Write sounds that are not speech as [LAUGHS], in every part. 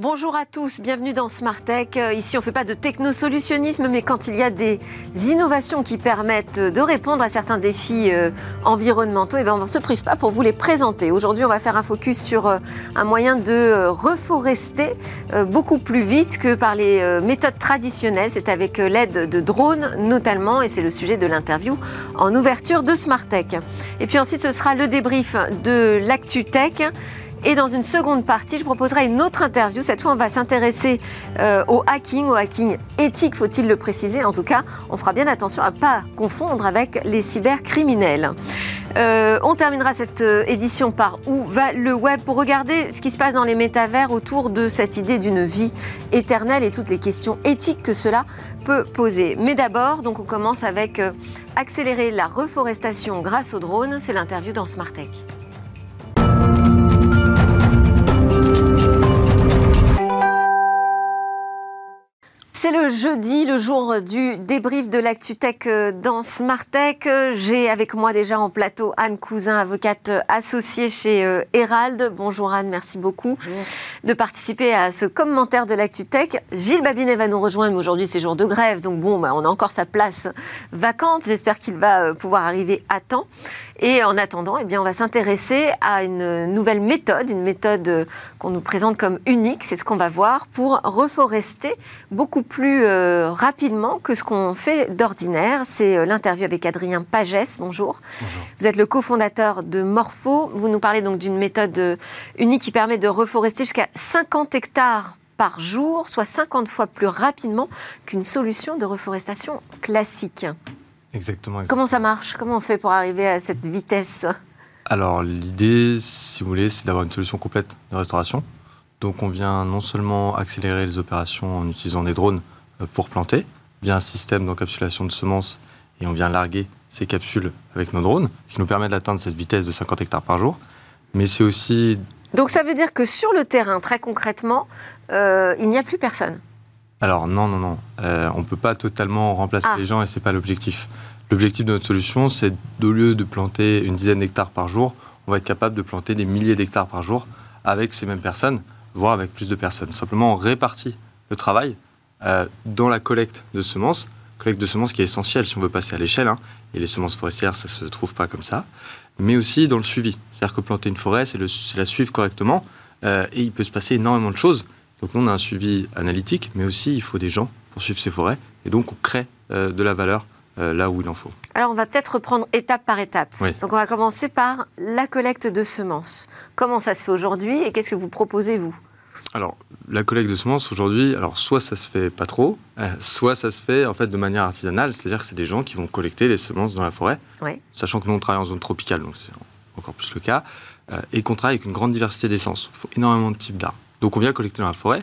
Bonjour à tous, bienvenue dans Smart Tech. Euh, ici, on ne fait pas de technosolutionnisme, mais quand il y a des innovations qui permettent de répondre à certains défis euh, environnementaux, eh bien, on ne se prive pas pour vous les présenter. Aujourd'hui, on va faire un focus sur euh, un moyen de reforester beaucoup plus vite que par les méthodes traditionnelles. C'est avec l'aide de drones notamment, et c'est le sujet de l'interview en ouverture de Smart Tech. Et puis ensuite, ce sera le débrief de l'Actu Tech. Et dans une seconde partie, je proposerai une autre interview. Cette fois, on va s'intéresser euh, au hacking, au hacking éthique, faut-il le préciser. En tout cas, on fera bien attention à ne pas confondre avec les cybercriminels. Euh, on terminera cette euh, édition par Où va le web? pour regarder ce qui se passe dans les métavers autour de cette idée d'une vie éternelle et toutes les questions éthiques que cela peut poser. Mais d'abord, donc on commence avec accélérer la reforestation grâce aux drones. C'est l'interview dans Smart C'est le jeudi, le jour du débrief de l'ActuTech euh, dans Smartech. J'ai avec moi déjà en plateau Anne Cousin, avocate associée chez euh, Herald. Bonjour Anne, merci beaucoup de participer à ce commentaire de l'ActuTech. Gilles Babinet va nous rejoindre, mais aujourd'hui c'est jour de grève, donc bon, bah, on a encore sa place vacante. J'espère qu'il va euh, pouvoir arriver à temps. Et en attendant, eh bien, on va s'intéresser à une nouvelle méthode, une méthode qu'on nous présente comme unique, c'est ce qu'on va voir, pour reforester beaucoup plus euh, rapidement que ce qu'on fait d'ordinaire. C'est euh, l'interview avec Adrien Pagès. Bonjour. Bonjour. Vous êtes le cofondateur de Morpho. Vous nous parlez donc d'une méthode euh, unique qui permet de reforester jusqu'à 50 hectares par jour, soit 50 fois plus rapidement qu'une solution de reforestation classique. Exactement, Comment ça marche? Comment on fait pour arriver à cette vitesse? Alors l'idée, si vous voulez, c'est d'avoir une solution complète de restauration. Donc on vient non seulement accélérer les opérations en utilisant des drones euh, pour planter, via un système d'encapsulation de semences, et on vient larguer ces capsules avec nos drones, qui nous permet d'atteindre cette vitesse de 50 hectares par jour. Mais c'est aussi... Donc ça veut dire que sur le terrain, très concrètement, euh, il n'y a plus personne? Alors non, non, non. Euh, on ne peut pas totalement remplacer ah. les gens et ce n'est pas l'objectif. L'objectif de notre solution, c'est au lieu de planter une dizaine d'hectares par jour, on va être capable de planter des milliers d'hectares par jour avec ces mêmes personnes, voire avec plus de personnes. Simplement, on répartit le travail euh, dans la collecte de semences, collecte de semences qui est essentielle si on veut passer à l'échelle, hein. et les semences forestières, ça ne se trouve pas comme ça, mais aussi dans le suivi. C'est-à-dire que planter une forêt, c'est la suivre correctement, euh, et il peut se passer énormément de choses donc nous, on a un suivi analytique, mais aussi il faut des gens pour suivre ces forêts. Et donc on crée euh, de la valeur là où il en faut. Alors on va peut-être reprendre étape par étape. Donc on va commencer par la collecte de semences. Comment ça se fait aujourd'hui et qu'est-ce que vous proposez vous? Alors, la collecte de semences aujourd'hui, alors soit ça se fait pas trop, euh, soit ça se fait en fait de manière artisanale, c'est-à-dire que c'est des gens qui vont collecter les semences dans la forêt, sachant que nous on travaille en zone tropicale, donc c'est encore plus le cas, et qu'on travaille avec une grande diversité d'essences. Il faut énormément de types d'arbres. Donc on vient collecter dans la forêt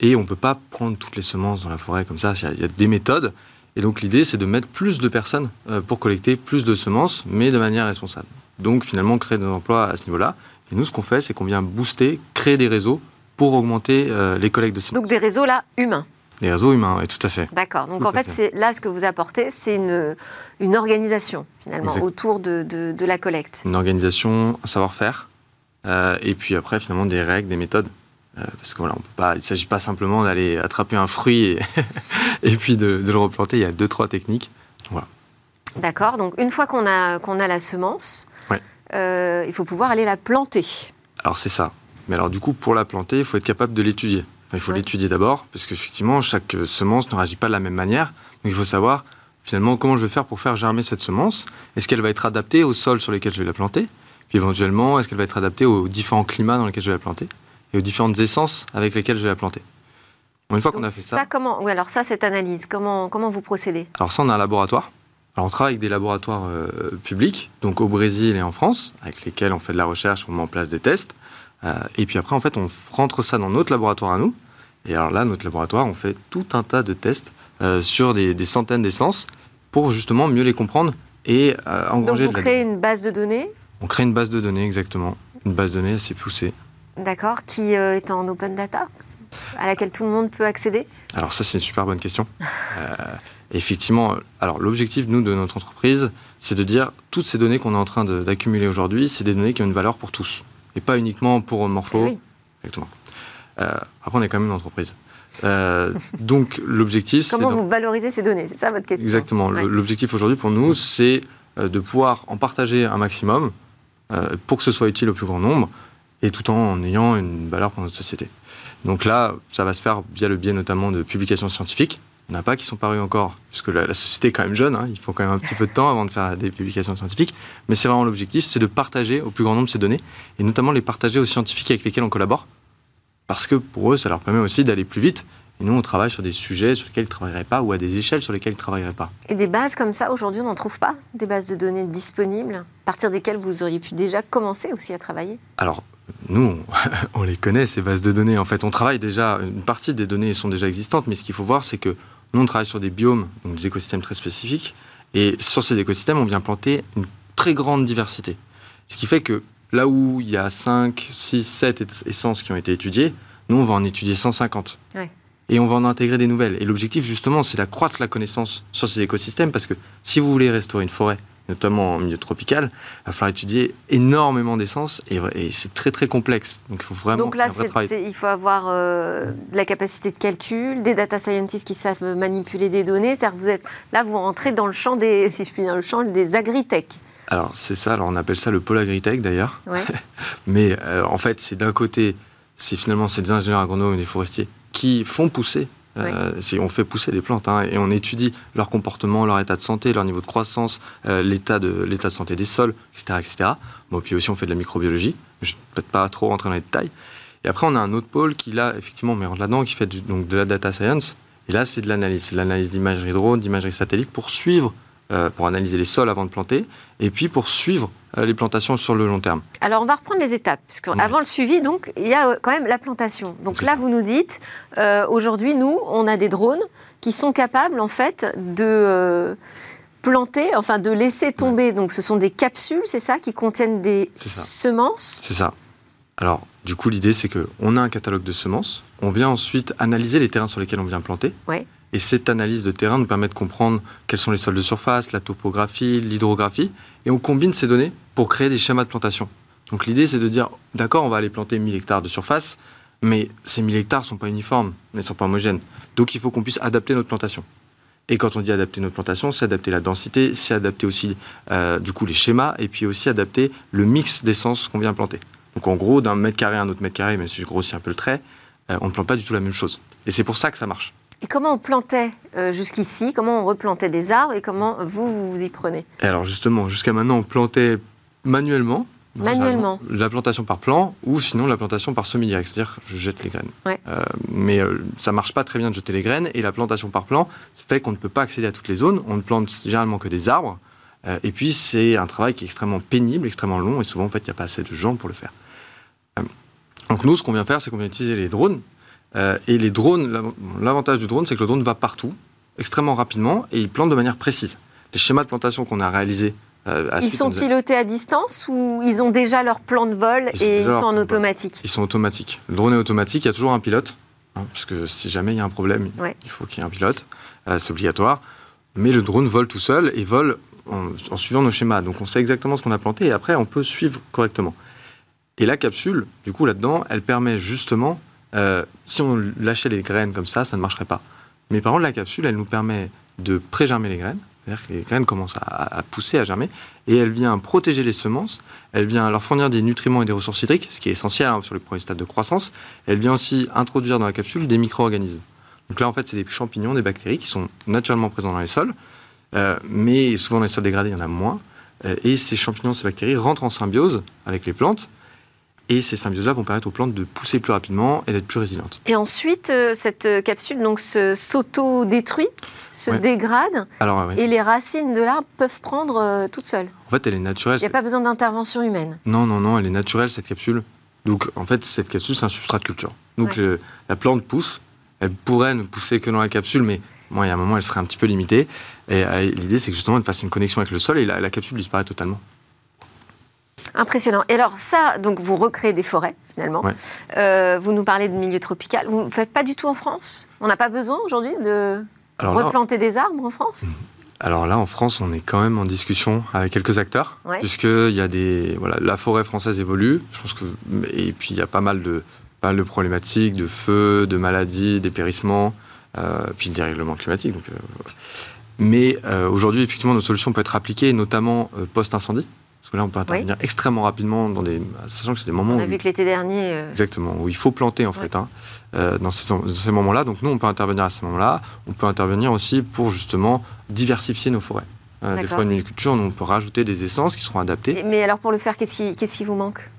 et on ne peut pas prendre toutes les semences dans la forêt comme ça. Il y a des méthodes. Et donc l'idée, c'est de mettre plus de personnes euh, pour collecter plus de semences, mais de manière responsable. Donc finalement, créer des emplois à ce niveau-là. Et nous, ce qu'on fait, c'est qu'on vient booster, créer des réseaux pour augmenter euh, les collectes de semences. Donc des réseaux là, humains des réseaux humains, oui, tout à fait. D'accord. Donc en fait, c'est là ce que vous apportez, c'est une, une organisation finalement autour de, de, la collecte. Une organisation, un savoir-faire, euh, et puis après finalement des règles, des méthodes parce que voilà, on peut pas, il ne s'agit pas simplement d'aller attraper un fruit et, [LAUGHS] et puis de, le replanter. Il y a deux, trois techniques. Voilà. D'accord. Donc, une fois qu'on a, qu'on a la semence, euh, il faut pouvoir aller la planter. Alors, c'est ça. Mais alors, du coup, pour la planter, il faut être capable de l'étudier. il faut l'étudier d'abord, parce qu'effectivement, chaque semence ne réagit pas de la même manière. Donc, il faut savoir, finalement, comment je vais faire pour faire germer cette semence. Est-ce qu'elle va être adaptée au sol sur lequel je vais la planter? Puis, éventuellement, est-ce qu'elle va être adaptée aux différents climats dans lesquels je vais la planter? Et aux différentes essences avec lesquelles je vais la planter. Une fois qu'on a fait ça, ça comment Oui, alors ça, cette analyse, comment, comment vous procédez? Alors ça, on a un laboratoire. Alors on travaille avec des laboratoires euh, publics, donc au Brésil et en France, avec lesquels on fait de la recherche, on met en place des tests. Euh, et puis après, en fait, on rentre ça dans notre laboratoire à nous. Et alors là, notre laboratoire, on fait tout un tas de tests euh, sur des, des centaines d'essences pour justement mieux les comprendre et engranger. Donc vous créez une base de données? On crée une base de données, exactement. Une base de données assez poussée. D'accord, qui euh, est en open data, à laquelle tout le monde peut accéder? Alors ça, c'est une super bonne question. [LAUGHS] Euh, effectivement, alors l'objectif, nous, de notre entreprise, c'est de dire toutes ces données qu'on est en train d'accumuler aujourd'hui, c'est des données qui ont une valeur pour tous, et pas uniquement pour Morpho. Oui. Exactement. après, on est quand même une entreprise. [LAUGHS] donc l'objectif, comment vous valorisez ces données? C'est ça votre question Exactement. L'objectif aujourd'hui pour nous, c'est de pouvoir en partager un maximum pour que ce soit utile au plus grand nombre et tout en ayant une valeur pour notre société. Donc là, ça va se faire via le biais notamment de publications scientifiques. Il n'y en a pas qui sont parus encore, puisque la, société est quand même jeune, hein. il faut quand même un petit peu de temps avant de faire des publications scientifiques. Mais c'est vraiment l'objectif, c'est de partager au plus grand nombre ces données, et notamment les partager aux scientifiques avec lesquels on collabore, parce que pour eux, ça leur permet aussi d'aller plus vite. Et nous, on travaille sur des sujets sur lesquels ils ne travailleraient pas, ou à des échelles sur lesquelles ils ne travailleraient pas. Et des bases comme ça, aujourd'hui, on n'en trouve pas Des bases de données disponibles, à partir desquelles vous auriez pu déjà commencer aussi à travailler? Alors, nous, [LAUGHS] on les connaît, ces bases de données. En fait, on travaille déjà, une partie des données sont déjà existantes, mais ce qu'il faut voir, c'est que nous, on travaille sur des biomes, donc des écosystèmes très spécifiques, et sur ces écosystèmes, on vient planter une très grande diversité. Ce qui fait que là où il y a 5, 6, 7 essences qui ont été étudiées, nous, on va en étudier 150. Et on va en intégrer des nouvelles. Et l'objectif, justement, c'est d'accroître la connaissance sur ces écosystèmes, parce que si vous voulez restaurer une forêt, notamment en milieu tropical, il va falloir étudier énormément d'essences et, c'est très très complexe. Donc il faut vraiment. Donc là, il faut avoir euh, de la capacité de calcul, des data scientists qui savent manipuler des données. C'est-à-dire vous êtes là, vous rentrez dans le champ des, [LAUGHS] si je puis dire, le champ des agritech. Alors c'est ça. Alors on appelle ça le pôle agritech d'ailleurs. [LAUGHS] Mais euh, en fait, c'est d'un côté, c'est finalement ces des ingénieurs agronomes et des forestiers qui font pousser euh, on fait pousser les plantes hein, et on étudie leur comportement, leur état de santé, leur niveau de croissance, euh, l'état de de santé des sols, etc., etc. Bon, puis aussi on fait de la microbiologie. Je ne vais peut-être pas trop rentrer dans les détails. Et après on a un autre pôle qui là effectivement on met là-dedans qui fait donc de la data science. Et là c'est de l'analyse, c'est de l'analyse d'imagerie drone, d'imagerie satellite pour suivre pour analyser les sols avant de planter, et puis pour suivre euh, les plantations sur le long terme. Alors on va reprendre les étapes, parce qu'avant le suivi, donc, il y a euh, quand même la plantation. Donc là, vous nous dites, aujourd'hui, nous, on a des drones qui sont capables, en fait, de planter, enfin de laisser tomber, donc ce sont des capsules, c'est ça, qui contiennent des semences? C'est ça. Alors, du coup, l'idée, c'est qu'on a un catalogue de semences, on vient ensuite analyser les terrains sur lesquels on vient planter. Ouais. Et cette analyse de terrain nous permet de comprendre quels sont les sols de surface, la topographie, l'hydrographie, et on combine ces données pour créer des schémas de plantation. Donc l'idée, c'est de dire, d'accord, on va aller planter 1000 hectares de surface, mais ces 1000 hectares ne sont pas uniformes, ne sont pas homogènes. Donc il faut qu'on puisse adapter notre plantation. Et quand on dit adapter notre plantation, c'est adapter la densité, c'est adapter aussi euh, du coup les schémas, et puis aussi adapter le mix d'essence qu'on vient planter. Donc en gros, d'un mètre carré à un autre mètre carré, même si je grossis un peu le trait, euh, on ne plante pas du tout la même chose. Et c'est pour ça que ça marche. Et comment on plantait euh, jusqu'ici? Comment on replantait des arbres et comment vous vous y prenez? Alors justement, jusqu'à maintenant, on plantait manuellement. Manuellement. La plantation par plan ou sinon la plantation par semi direct, c'est-à-dire je jette les graines. Euh, mais ça euh, ça marche pas très bien de jeter les graines et la plantation par plan fait qu'on ne peut pas accéder à toutes les zones. On ne plante généralement que des arbres. et puis c'est un travail qui est extrêmement pénible, extrêmement long et souvent en fait il n'y a pas assez de gens pour le faire. donc nous, ce qu'on vient faire, c'est qu'on vient utiliser les drones euh, et les drones, l'avantage du drone, c'est que le drone va partout, extrêmement rapidement, et il plante de manière précise. Les schémas de plantation qu'on a réalisés euh, ils sont pilotés à distance ou ils ont déjà leur plan de vol et ils sont en automatique Ils sont automatiques. Le drone est automatique, il y a toujours un pilote, hein, parce que si jamais il y a un problème, il faut qu'il y ait un pilote, euh, c'est obligatoire. Mais le drone vole tout seul et vole en, en, suivant nos schémas. Donc on sait exactement ce qu'on a planté et après on peut suivre correctement. Et la capsule, du coup là-dedans, elle permet justement euh, si on lâchait les graines comme ça, ça ne marcherait pas. Mais par contre, la capsule, elle nous permet de pré-germer les graines, c'est-à-dire que les graines commencent à, pousser, à germer, et elle vient protéger les semences, elle vient leur fournir des nutriments et des ressources hydriques, ce qui est essentiel hein, sur les premiers stades de croissance, elle vient aussi introduire dans la capsule des micro-organismes. Donc là, en fait, c'est des champignons, des bactéries qui sont naturellement présents dans les sols, euh, mais souvent dans les sols dégradés, il y en a moins. Euh, et ces champignons, ces bactéries rentrent en symbiose avec les plantes, et ces symbioses-là vont permettre aux plantes de pousser plus rapidement et d'être plus résilientes. Et ensuite, euh, cette euh, capsule donc s'auto-détruit, se dégrade, et les racines de l'arbre peuvent prendre euh, toutes seules. En fait, elle est naturelle. Il n'y a pas besoin d'intervention humaine. Non, non, non, elle est naturelle cette capsule. Donc, en fait, cette capsule, c'est un substrat de culture. Donc, la plante pousse. Elle pourrait ne pousser que dans la capsule, mais bon, il y a un moment, elle serait un petit peu limitée. Et l'idée, c'est que justement, elle fasse une connexion avec le sol et la capsule disparaît totalement. Impressionnant. Et alors ça, donc vous recréez des forêts finalement. Euh, vous nous parlez de milieu tropical. Vous ne faites pas du tout en France? On n'a pas besoin aujourd'hui de replanter des arbres en France? Alors là, en France, on est quand même en discussion avec quelques acteurs, puisque il y a des voilà, la forêt française évolue. Je pense que et puis il y a pas mal de pas mal de problématiques de feu, de maladies, dépérissements, puis de dérèglement climatique. Donc, mais aujourd'hui, effectivement, nos solutions peuvent être appliquées, notamment post-incendie. Parce que là, on peut intervenir extrêmement rapidement, dans des, sachant que c'est des moments. On a vu que l'été dernier. Euh, Exactement, où il faut planter en fait, hein, euh, dans ces, ces moments-là. Donc nous, on peut intervenir à ce moment-là. On peut intervenir aussi pour justement diversifier nos forêts. Euh, des forêts de culture, on peut rajouter des essences qui seront adaptées. Mais alors pour le faire, qu'est-ce qui, qu'est-ce qui vous manque?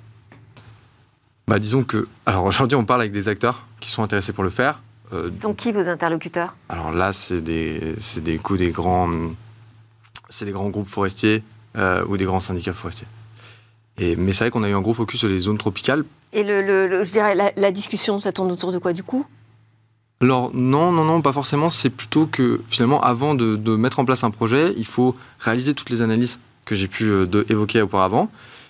Bah, Disons que. Alors aujourd'hui, on parle avec des acteurs qui sont intéressés pour le faire. Ce sont qui vos interlocuteurs? Alors là, c'est des, c'est des coups des grands. C'est des grands groupes forestiers euh, ou des grands syndicats forestiers. Et, mais c'est vrai qu'on a eu un gros focus sur les zones tropicales. Et le, je dirais, la, discussion, ça tourne autour de quoi? Du coup? Alors non, non, non, pas forcément. C'est plutôt que finalement, avant de, mettre en place un projet, il faut réaliser toutes les analyses que j'ai pu euh, évoquer auparavant.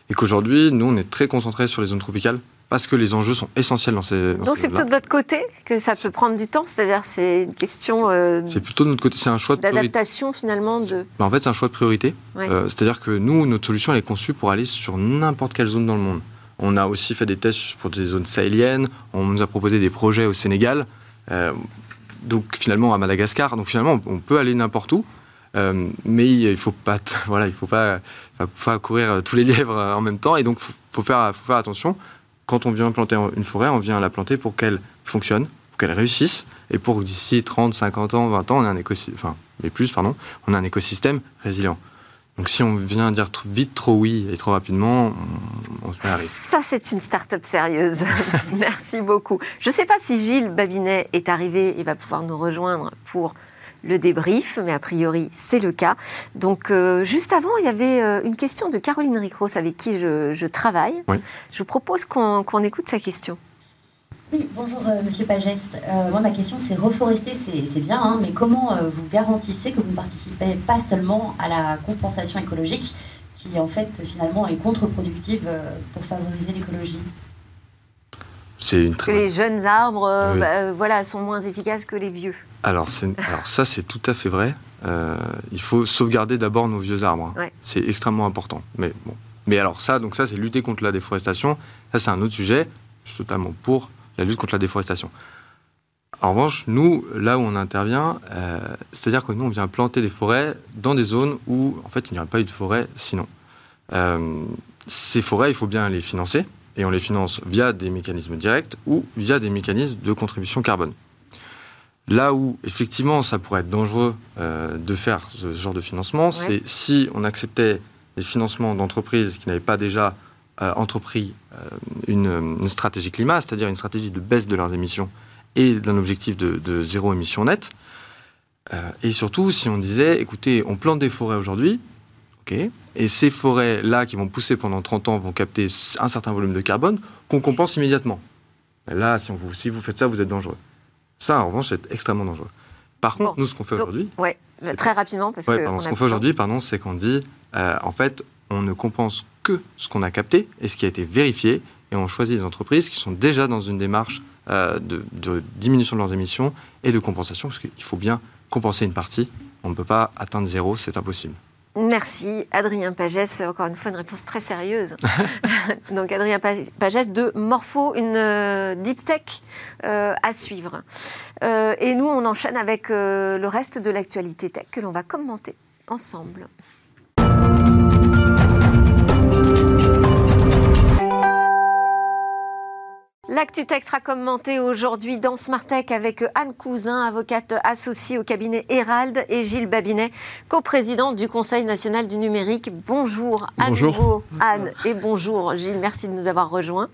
Et qu'aujourd'hui, nous, on est très concentrés sur les zones tropicales parce que les enjeux sont essentiels dans ces. Donc c'est plutôt de votre côté que ça peut prendre du temps, c'est-à-dire c'est une question. Euh, c'est plutôt de notre côté, c'est un choix d'adaptation finalement de. Ben, en fait, c'est un choix de priorité. Euh, c'est-à-dire que nous, notre solution, elle est conçue pour aller sur n'importe quelle zone dans le monde. On a aussi fait des tests pour des zones sahéliennes. On nous a proposé des projets au Sénégal. Euh, donc finalement à Madagascar. Donc finalement, on peut aller n'importe où. mais il faut pas, [LAUGHS] voilà, il faut pas, faut pas courir tous les lièvres en même temps. Et donc, faut, faut faire, faut faire attention quand on vient planter une forêt, on vient la planter pour qu'elle fonctionne, pour qu'elle réussisse, et pour que d'ici 30, 50 ans, 20 ans, on ait un écosystème, enfin, mais plus, pardon, on a un écosystème résilient. Donc si on vient dire vite trop oui et trop rapidement, on, se met à. Ça, c'est une start-up sérieuse. [LAUGHS] Merci beaucoup. Je ne sais pas si Gilles Babinet est arrivé et va pouvoir nous rejoindre pour le débrief, mais a priori c'est le cas. Donc euh, juste avant, il y avait euh, une question de Caroline Ricros avec qui je, travaille. Je vous propose qu'on écoute sa question. Oui, bonjour euh, Monsieur Pagès. moi, ma question, c'est reforester, c'est bien, hein, mais comment vous garantissez que vous ne participez pas seulement à la compensation écologique, qui en fait finalement est contre-productive pour favoriser l'écologie? C'est une très... Que les jeunes arbres, bah, voilà, sont moins efficaces que les vieux. Alors, alors ça, c'est tout à fait vrai. Euh, il faut sauvegarder d'abord nos vieux arbres. Hein. C'est extrêmement important. Mais bon. Mais alors ça, donc ça, c'est lutter contre la déforestation. Ça, c'est un autre sujet. Je suis totalement pour la lutte contre la déforestation. En revanche, nous, là où on intervient, euh, c'est-à-dire que nous, on vient planter des forêts dans des zones où, en fait, il n'y aurait pas eu de forêt sinon. Euh, ces forêts, il faut bien les financer, et on les finance via des mécanismes directs ou via des mécanismes de contribution carbone. Là où, effectivement, ça pourrait être dangereux euh, de faire ce genre de financement, c'est si on acceptait les financements d'entreprises qui n'avaient pas déjà euh, entrepris euh, une, stratégie climat, c'est-à-dire une stratégie de baisse de leurs émissions et d'un objectif de, zéro émission nette. et surtout, si on disait, écoutez, on plante des forêts aujourd'hui, et ces forêts-là qui vont pousser pendant 30 ans vont capter un certain volume de carbone qu'on compense immédiatement. là, si, si vous faites ça, vous êtes dangereux. Ça, en revanche, c'est extrêmement dangereux. Par contre, nous, ce qu'on fait aujourd'hui. Oui, très rapidement, parce que. ce qu'on fait aujourd'hui, pardon, c'est qu'on dit, euh, en fait, on ne compense que ce qu'on a capté et ce qui a été vérifié, et on choisit des entreprises qui sont déjà dans une démarche euh, de, de, diminution de leurs émissions et de compensation, parce qu'il faut bien compenser une partie. On ne peut pas atteindre zéro, c'est impossible. Merci Adrien Pagès, encore une fois une réponse très sérieuse. [LAUGHS] Donc Adrien Pagès de Morpho, une euh, deep tech euh, à suivre. Euh, et nous, on enchaîne avec le reste de l'actualité tech que l'on va commenter ensemble. L'actu-tech sera commenté aujourd'hui dans Smartech avec Anne Cousin, avocate associée au cabinet Herald, et Gilles Babinet, coprésident du Conseil national du numérique. Bonjour à nouveau Anne et bonjour Gilles, merci de nous avoir rejoints.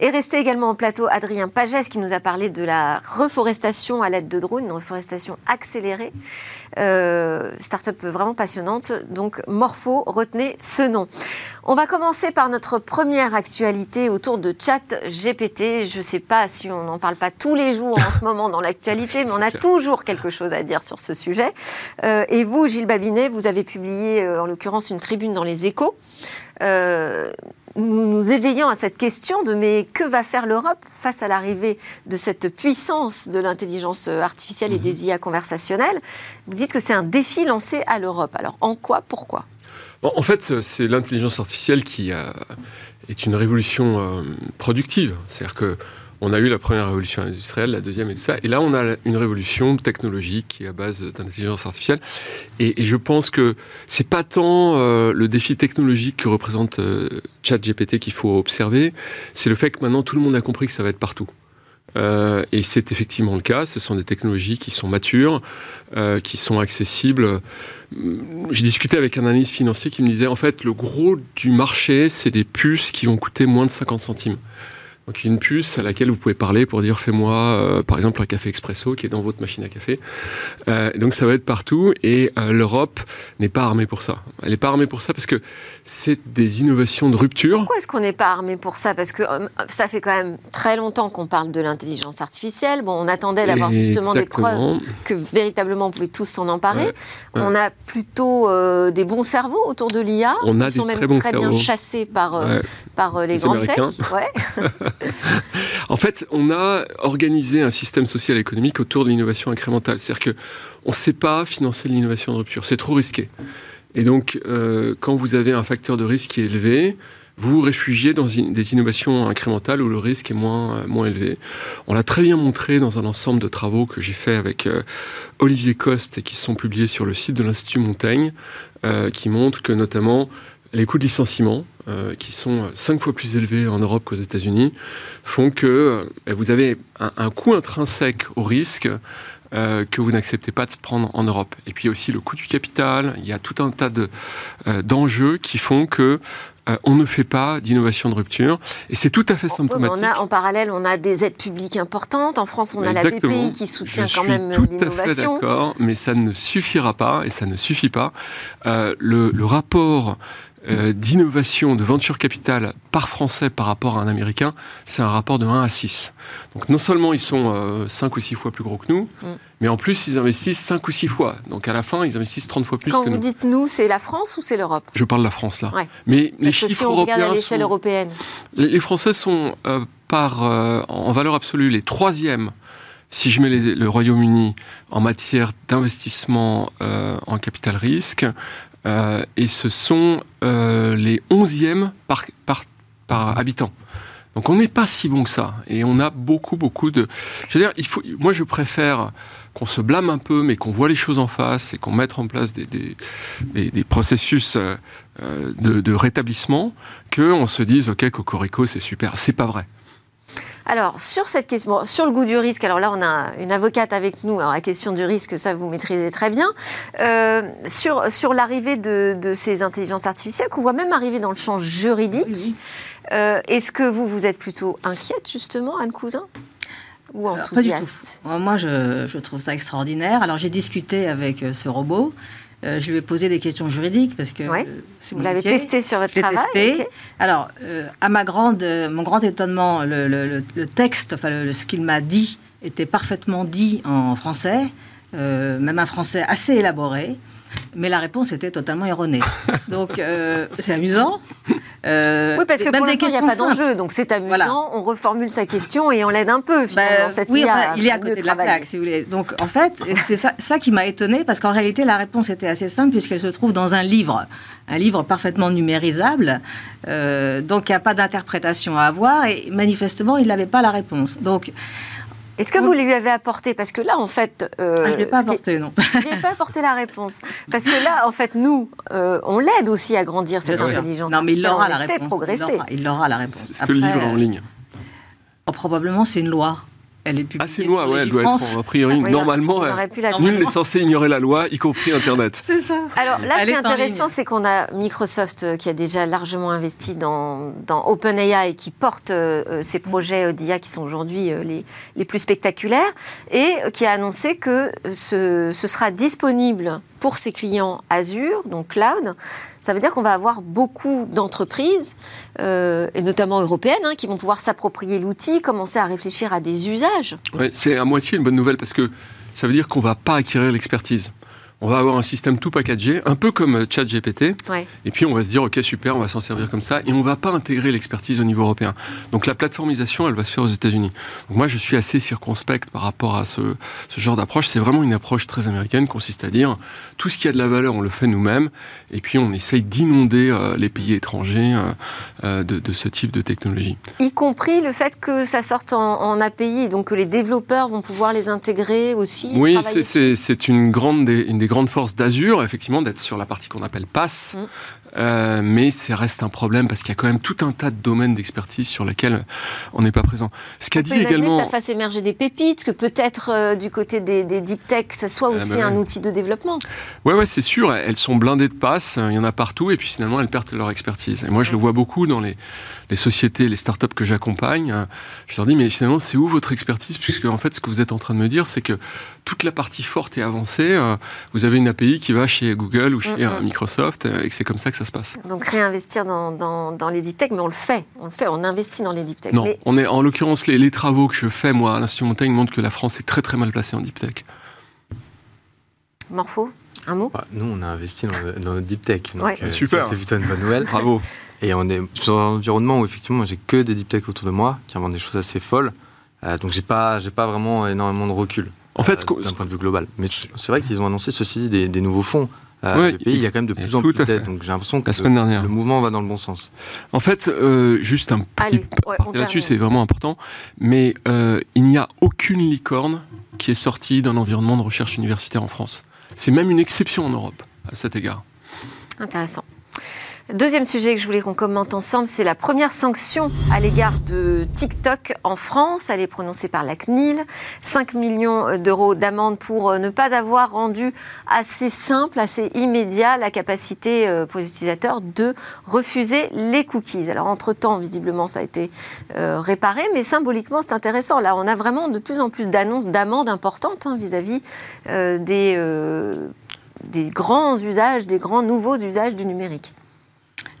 Et restez également en plateau Adrien Pagès qui nous a parlé de la reforestation à l'aide de drones, une reforestation accélérée. Euh, start-up vraiment passionnante. Donc Morpho, retenez ce nom. On va commencer par notre première actualité autour de chat GPT. Je ne sais pas si on n'en parle pas tous les jours en ce moment dans l'actualité, [LAUGHS] mais on a toujours quelque chose à dire sur ce sujet. Euh, et vous, Gilles Babinet, vous avez publié euh, en l'occurrence une tribune dans les échos. Euh, nous nous éveillons à cette question de mais que va faire l'Europe face à l'arrivée de cette puissance de l'intelligence artificielle et mhm. des IA conversationnelles? Vous dites que c'est un défi lancé à l'Europe. Alors en quoi? Pourquoi? En fait, c'est l'intelligence artificielle qui est une révolution euh, productive. C'est-à-dire que On a eu la première révolution industrielle, la deuxième et tout ça. Et là, on a une révolution technologique qui est à base d'intelligence artificielle. Et, je pense que c'est pas tant euh, le défi technologique que représente euh, ChatGPT qu'il faut observer, c'est le fait que maintenant tout le monde a compris que ça va être partout. Euh, et c'est effectivement le cas. Ce sont des technologies qui sont matures, euh, qui sont accessibles. J'ai discuté avec un analyste financier qui me disait en fait le gros du marché, c'est des puces qui vont coûter moins de 50 centimes. Donc une puce à laquelle vous pouvez parler pour dire fais-moi euh, par exemple un café expresso qui est dans votre machine à café. Euh, donc ça va être partout et euh, l'Europe n'est pas armée pour ça. Elle n'est pas armée pour ça parce que c'est des innovations de rupture. Pourquoi est-ce qu'on n'est pas armé pour ça? Parce que ça fait quand même très longtemps qu'on parle de l'intelligence artificielle. Bon, on attendait d'avoir justement des preuves que véritablement on pouvait tous s'en emparer. On a plutôt des bons cerveaux autour de l'IA. On a qui sont même très bien chassés par, par les, les grandes tech. Ouais. [LAUGHS] en fait, on a organisé un système social et économique autour de l'innovation incrémentale. C'est-à-dire qu'on ne sait pas financer l'innovation de rupture. C'est trop risqué. Et donc, euh, quand vous avez un facteur de risque qui est élevé, vous vous réfugiez dans des innovations incrémentales où le risque est moins, euh, moins élevé. On l'a très bien montré dans un ensemble de travaux que j'ai fait avec euh, Olivier Coste et qui sont publiés sur le site de l'Institut Montaigne, qui montrent que notamment les coûts de licenciement, euh, qui sont cinq fois plus élevés en Europe qu'aux États-Unis, font que euh, vous avez un, coût intrinsèque au risque euh, que vous n'acceptez pas de prendre en Europe. Et puis aussi le coût du capital, il y a tout un tas d'enjeux qui font que on ne fait pas d'innovation de rupture. Et c'est tout à fait symptomatique. On a, en parallèle, on a des aides publiques importantes. En France, on a la BPI qui soutient quand même l'innovation. tout à fait d'accord, mais ça ne suffira pas, et ça ne suffit pas. le, le, rapport euh, d'innovation, de venture capital par Français par rapport à un Américain, c'est un rapport de 1 à 6. Donc non seulement ils sont 5 euh, ou 6 fois plus gros que nous, mm. mais en plus ils investissent 5 ou 6 fois. Donc à la fin, ils investissent 30 fois plus Quand que nous. Quand vous dites nous, c'est la France ou c'est l'Europe? Je parle de la France là. Mais les chiffres si on regarde à l'échelle européenne. Les, Français sont euh, par, en valeur absolue les troisièmes si je mets le Royaume-Uni en matière d'investissement en capital risque, euh, et ce sont euh, les onzièmes par, par, habitant. Donc on n'est pas si bon que ça. Et on a beaucoup, beaucoup de... Je veux dire, il faut... moi je préfère qu'on se blâme un peu, mais qu'on voit les choses en face et qu'on mette en place des, des, des, processus euh, de, de rétablissement, qu'on se dise, OK, Cocorico, c'est super. C'est pas vrai. Alors, sur cette question, sur le goût du risque, alors là, on a une avocate avec nous. Alors, la question du risque, ça, vous maîtrisez très bien. Euh, sur sur l'arrivée de, ces intelligences artificielles, qu'on voit même arriver dans le champ juridique, euh, est-ce que vous, vous êtes plutôt inquiète, justement, Anne Cousin? Ou enthousiaste? Moi, je, je, trouve ça extraordinaire. Alors, j'ai discuté avec euh, ce robot. Euh, je lui ai posé des questions juridiques parce que euh, vous l'avez testé sur votre travail. Testé. Alors, euh, à ma grande, mon grand étonnement, le, texte, enfin ce qu'il m'a dit, était parfaitement dit en français, même un français assez élaboré. Mais la réponse était totalement erronée. [LAUGHS] Donc, c'est amusant. Euh, oui, parce que pour l'instant, il n'y a pas d'enjeu. Donc c'est amusant, on reformule sa question et on l'aide un peu, finalement, bah, oui, il est à côté de la plaque, si vous voulez. Donc en fait, c'est ça, ça, qui m'a étonné parce qu'en réalité, la réponse était assez simple puisqu'elle se trouve dans un livre. Un livre parfaitement numérisable. Euh, donc il n'y a pas d'interprétation à avoir et manifestement, il n'avait pas la réponse. Donc est-ce que vous lui avez apporté Parce que là, en fait. Euh, ah, je ne l'ai pas apporté, non. [LAUGHS] Je n'ai pas apporté la réponse. Parce que là, en fait, nous, euh, on l'aide aussi à grandir cette intelligence. Non, mais il aura la réponse. Progresser. Il aura la réponse. Est-ce que le livre est en ligne oh, Probablement, c'est une loi. Elle est publiée. Ah, c'est loi, ouais, elle doit être a priori. normalement, nul n'est censé ignorer la loi, y compris Internet. [LAUGHS] c'est ça. Alors là, ce qui est intéressant, c'est qu'on a Microsoft euh, qui a déjà largement investi dans, dans OpenAI et qui porte euh, euh, ces projets d'IA qui sont aujourd'hui les, les, plus spectaculaires et qui a annoncé que ce, ce sera disponible pour ses clients Azure, donc cloud, ça veut dire qu'on va avoir beaucoup d'entreprises, euh, et notamment européennes, hein, qui vont pouvoir s'approprier l'outil, commencer à réfléchir à des usages. Oui, c'est à moitié une bonne nouvelle parce que ça veut dire qu'on ne va pas acquérir l'expertise. On va avoir un système tout packagé, un peu comme ChatGPT. Ouais. Et puis on va se dire, ok, super, on va s'en servir comme ça. Et on va pas intégrer l'expertise au niveau européen. Donc la plateformisation, elle va se faire aux États-Unis. Donc moi, je suis assez circonspect par rapport à ce, ce genre d'approche. C'est vraiment une approche très américaine, consiste à dire, tout ce qui a de la valeur, on le fait nous-mêmes. Et puis on essaye d'inonder euh, les pays étrangers euh, euh, de, de ce type de technologie. Y compris le fait que ça sorte en, en API, donc que les développeurs vont pouvoir les intégrer aussi. Oui, c'est une, grande des, une des grandes forces d'Azure, effectivement, d'être sur la partie qu'on appelle PASS. Euh, mais ça reste un problème parce qu'il y a quand même tout un tas de domaines d'expertise sur lesquels on n'est pas présent. Ce qu'a dit également. que ça fasse émerger des pépites, que peut-être euh, du côté des, des deep tech, ça soit Ah, aussi bah un outil de développlement. Ouais, ouais, c'est sûr. Elles sont blindées de passes. Il y en a partout. Et puis finalement, elles perdent leur expertise. Et moi, je le vois beaucoup dans les, les sociétés, les startups que j'accompagne. Je leur dis, mais finalement, c'est où votre expertise? Puisque, en fait, ce que vous êtes en train de me dire, c'est que toute la partie forte et avancée, euh, vous avez une API qui va chez Google ou chez Mm, mm. Microsoft et que c'est comme ça que ça se passe. Donc réinvestir dans, dans, dans les deep tech, mais on le fait, on le fait, on investit dans les deep tech. Non, Mais on est, en l'occurrence, les, les travaux que je fais, moi, à l'Institut Montaigne, montrent que la France est très très mal placée en deep tech. Morpho, un mot? Bah, nous, on a investi dans, dans notre deep tech. Donc, Ouais. euh, Super. ça, C'est plutôt une bonne nouvelle. Bravo. Et on est sur un environnement où effectivement j'ai que des deep tech autour de moi qui inventent des choses assez folles. Euh, donc j'ai pas, j'ai pas vraiment énormément de recul. En fait, euh, ce qu'on- d'un point de vue global. Mais c'est vrai qu'ils ont annoncé ceci dit des, des nouveaux fonds. Euh, Ouais, le pays, il y a quand même de plus en plus d'aides. Donc j'ai l'impression que la semaine dernière. le mouvement va dans le bon sens. En fait, euh, juste un petit ouais, là-dessus, c'est vraiment important. Mais euh, il n'y a aucune licorne qui est sortie d'un environnement de recherche universitaire en France. C'est même une exception en Europe à cet égard. Intéressant. Deuxième sujet que je voulais qu'on commente ensemble, c'est la première sanction à l'égard de TikTok en France. Elle est prononcée par la CNIL. 5 millions d'euros d'amende pour euh, ne pas avoir rendu assez simple, assez immédiat la capacité euh, pour les utilisateurs de refuser les cookies. Alors entre-temps, visiblement, ça a été euh, réparé, mais symboliquement, c'est intéressant. Là, on a vraiment de plus en plus d'annonces d'amendes importantes hein, vis-à-vis des grands usages, des grands nouveaux usages du numérique.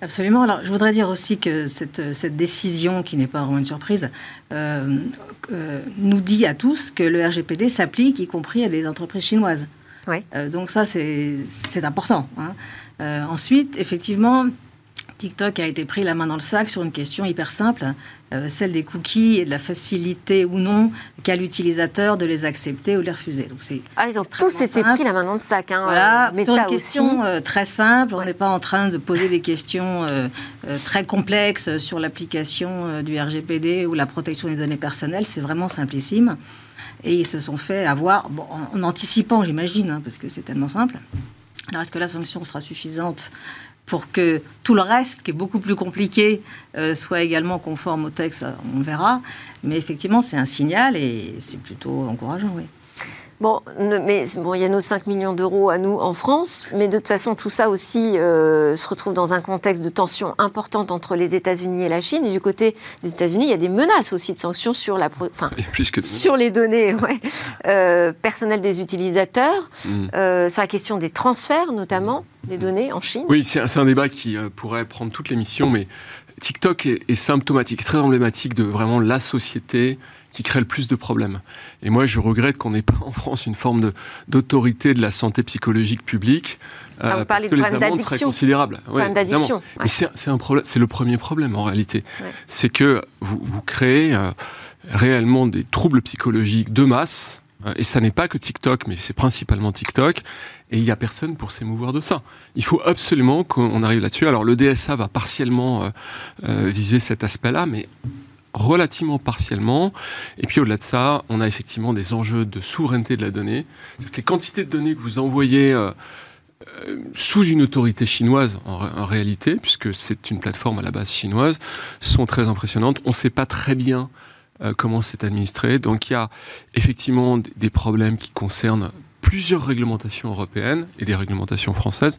Absolument. Alors, je voudrais dire aussi que cette, cette décision, qui n'est pas vraiment une surprise, euh, euh, nous dit à tous que le RGPD s'applique, y compris à des entreprises chinoises. Oui. Euh, donc ça, c'est c'est important. hein. Euh, ensuite, effectivement, TikTok a été pris la main dans le sac sur une question hyper simple, euh, celle des cookies et de la facilité ou non qu'a l'utilisateur de les accepter ou de les refuser. Donc c'est Ah, ils ont tous été pris la main dans le sac. Hein. voilà, Euh, sur une question euh, très simple, on n'est pas en train de poser des questions très complexes sur l'application du RGPD ou la protection des données personnelles, c'est vraiment simplissime. Et ils se sont fait avoir, bon, en, en anticipant, j'imagine, hein, parce que c'est tellement simple. Alors, est-ce que la sanction sera suffisante pour que tout le reste, qui est beaucoup plus compliqué, euh, soit également conforme au texte On verra. Mais effectivement, c'est un signal et c'est plutôt encourageant, oui. Bon, mais bon, il y a nos 5 millions d'euros à nous en France, mais de toute façon, tout ça aussi euh, se retrouve dans un contexte de tension importante entre les États-Unis et la Chine. Et du côté des États-Unis, il y a des menaces aussi de sanctions sur la, pro- enfin, [LAUGHS] sur les données [LAUGHS] ouais, euh, personnelles des utilisateurs, Mm. euh, sur la question des transferts notamment des données en Chine. Oui, c'est un, débat qui pourrait prendre toute l'émission, mais TikTok est, est symptomatique, très emblématique de vraiment la société qui crée le plus de problèmes. Et moi, je regrette qu'on n'ait pas en France une forme de- d'autorité de la santé psychologique publique. euh, Ah, vous parce que de les amendes seraient d'addiction. considérables. Ouais, d'addiction. ouais. Mais c'est c'est un problème, c'est le premier problème en réalité. Ouais. C'est que vous, vous créez euh, réellement des troubles psychologiques de masse. euh, Et ça n'est pas que TikTok, mais c'est principalement TikTok. Et il n'y a personne pour s'émouvoir de ça. Il faut absolument qu'on arrive là-dessus. Alors le DSA va partiellement euh, euh, viser cet aspect-là, mais relativement partiellement. Et puis au-delà de ça, on a effectivement des enjeux de souveraineté de la donnée. Les quantités de données que vous envoyez euh, euh, sous une autorité chinoise en, ré- en réalité, puisque c'est une plateforme à la base chinoise, sont très impressionnantes. On ne sait pas très bien euh, comment c'est administré. Donc il y a effectivement des problèmes qui concernent plusieurs réglementations européennes et des réglementations françaises.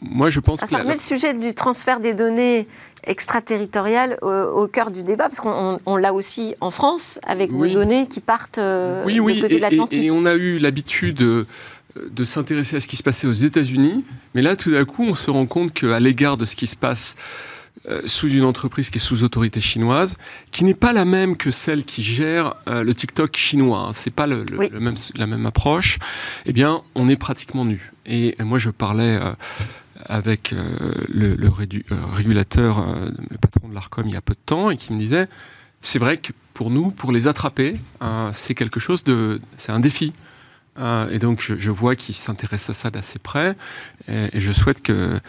Moi, je pense Ah, que ça remet le sujet du transfert des données extraterritoriales euh, au cœur du débat, parce qu'on on- on l'a aussi en France, avec Oui. nos données qui partent euh, oui, de oui, côté et, de l'Atlantique. et- et on a eu l'habitude de, de s'intéresser à ce qui se passait aux États-Unis, mais là, tout d'un coup, on se rend compte qu'à l'égard de ce qui se passe euh, sous une entreprise qui est sous autorité chinoise, qui n'est pas la même que celle qui gère euh, le TikTok chinois. Hein. C'est pas le, le, Oui. le même, la même approche. Eh bien, on est pratiquement nu. Et moi, je parlais euh, avec euh, le, le rédu- euh, régulateur, euh, le patron de l'Arcom, il y a peu de temps, et qui me disait, c'est vrai que pour nous, pour les attraper, euh, c'est quelque chose de, c'est un défi. Euh, et donc, je, je vois qu'ils s'intéressent à ça d'assez près, et, et je souhaite que euh,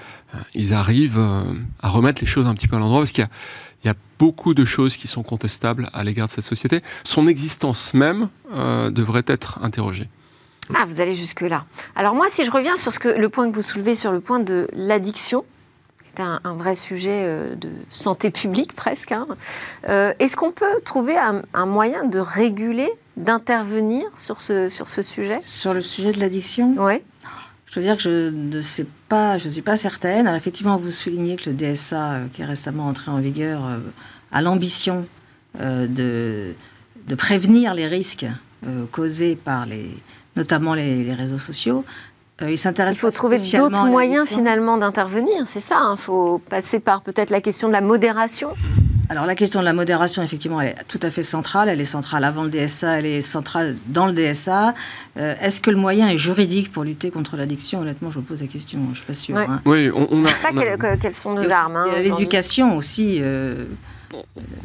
ils arrivent euh, à remettre les choses un petit peu à l'endroit, parce qu'il y a, il y a beaucoup de choses qui sont contestables à l'égard de cette société. Son existence même euh, devrait être interrogée. Ah, vous allez jusque-là. Alors moi, si je reviens sur ce que, le point que vous soulevez sur le point de l'addiction, qui est un, un vrai sujet euh, de santé publique presque, hein, euh, est-ce qu'on peut trouver un, un moyen de réguler, d'intervenir sur ce, sur ce sujet? Sur le sujet de l'addiction, Ouais. Je veux dire que je ne sais pas, je ne suis pas certaine. Alors effectivement, vous soulignez que le DSA, euh, qui est récemment entré en vigueur, euh, a l'ambition euh, de, de prévenir les risques causés par les, notamment les, les réseaux sociaux. Il s'intéresse Il faut trouver d'autres moyens finalement d'intervenir, c'est ça. Il faut passer par peut-être la question de la modération. Alors la question de la modération, effectivement, elle est tout à fait centrale. Elle est centrale avant le DSA, elle est centrale dans le DSA. Euh, Est-ce que le moyen est juridique pour lutter contre l'addiction? Honnêtement, je me pose la question. Je suis pas sûre. Ouais. hein. Oui, on, on a, Pas on a- quelles, que- quelles sont Il y nos a armes. hein. L'éducation aussi, euh,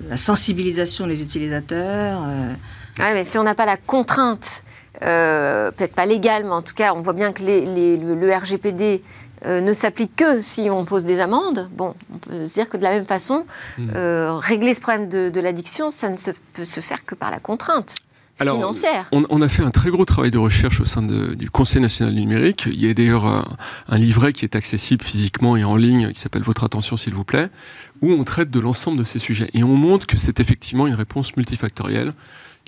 la sensibilisation des utilisateurs. euh, Ouais, mais si on n'a pas la contrainte, euh, peut-être pas légale, mais en tout cas, on voit bien que les- les- le, le RGPD euh, ne s'applique que si on pose des amendes. Bon, on peut se dire que de la même façon, Hmm. euh, régler ce problème de, de l'addiction, ça ne se, peut se faire que par la contrainte Alors, financière. On, on a fait un très gros travail de recherche au sein de- du Conseil national du numérique. Il y a d'ailleurs un, un livret qui est accessible physiquement et en ligne qui s'appelle Votre attention s'il vous plaît, où on traite de l'ensemble de ces sujets. Et on montre que c'est effectivement une réponse multifactorielle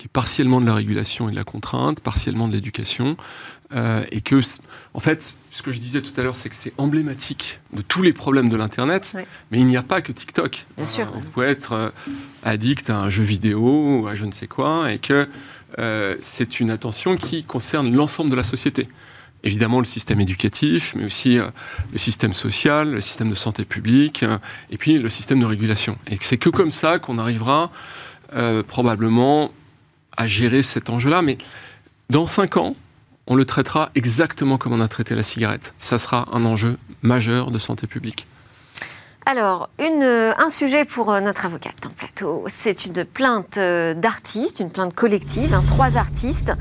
qui est partiellement de la régulation et de la contrainte, partiellement de l'éducation, euh, et que, en fait, ce que je disais tout à l'heure, c'est que c'est emblématique de tous les problèmes de l'Internet, Ouais. mais il n'y a pas que TikTok. Bien sûr. Euh, on peut être euh, addict à un jeu vidéo ou à je ne sais quoi, et que euh, c'est une attention qui concerne l'ensemble de la société. Évidemment, le système éducatif, mais aussi euh, le système social, le système de santé publique, euh, et puis le système de régulation. Et que c'est que comme ça qu'on arrivera euh, probablement à gérer cet enjeu-là. Mais dans cinq ans, on le traitera exactement comme on a traité la cigarette. Ça sera un enjeu majeur de santé publique. Alors, euh, un sujet pour euh, notre avocate en plateau, c'est une plainte euh, d'artistes, une plainte collective, hein, trois artistes